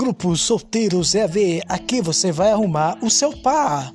Grupo Solteiros EAV, aqui você vai arrumar o seu par.